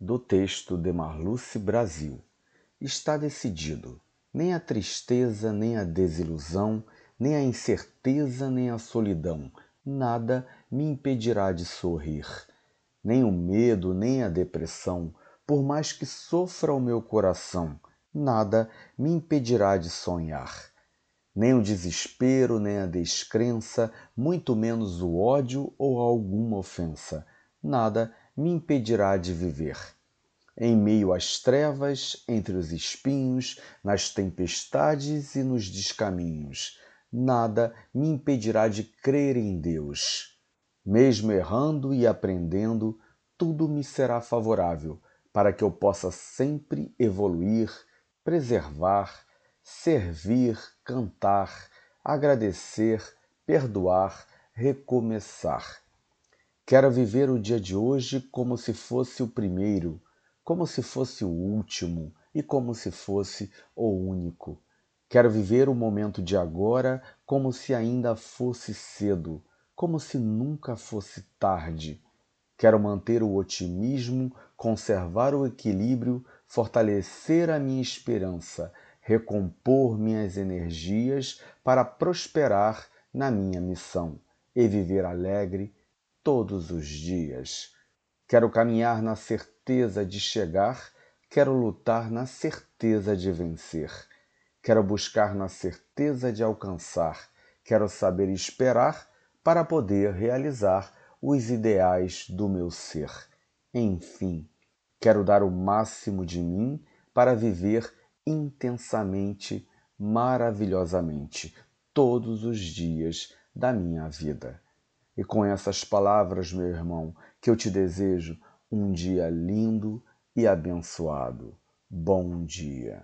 do texto de Marluce Brasil. Está decidido. Nem a tristeza, nem a desilusão, nem a incerteza, nem a solidão, nada me impedirá de sorrir. Nem o medo, nem a depressão, por mais que sofra o meu coração, nada me impedirá de sonhar. Nem o desespero, nem a descrença, muito menos o ódio ou alguma ofensa, nada me impedirá de viver. Em meio às trevas, entre os espinhos, nas tempestades e nos descaminhos, nada me impedirá de crer em Deus. Mesmo errando e aprendendo, tudo me será favorável para que eu possa sempre evoluir, preservar, servir, cantar, agradecer, perdoar, recomeçar Quero viver o dia de hoje como se fosse o primeiro, como se fosse o último e como se fosse o único. Quero viver o momento de agora como se ainda fosse cedo, como se nunca fosse tarde. Quero manter o otimismo, conservar o equilíbrio, fortalecer a minha esperança, recompor minhas energias para prosperar na minha missão e viver alegre todos os dias. Quero caminhar na certeza de chegar, quero lutar na certeza de vencer. Quero buscar na certeza de alcançar, quero saber esperar para poder realizar os ideais do meu ser. Enfim, quero dar o máximo de mim para viver intensamente, maravilhosamente, todos os dias da minha vida. E com essas palavras, meu irmão, que eu te desejo um dia lindo e abençoado. Bom dia.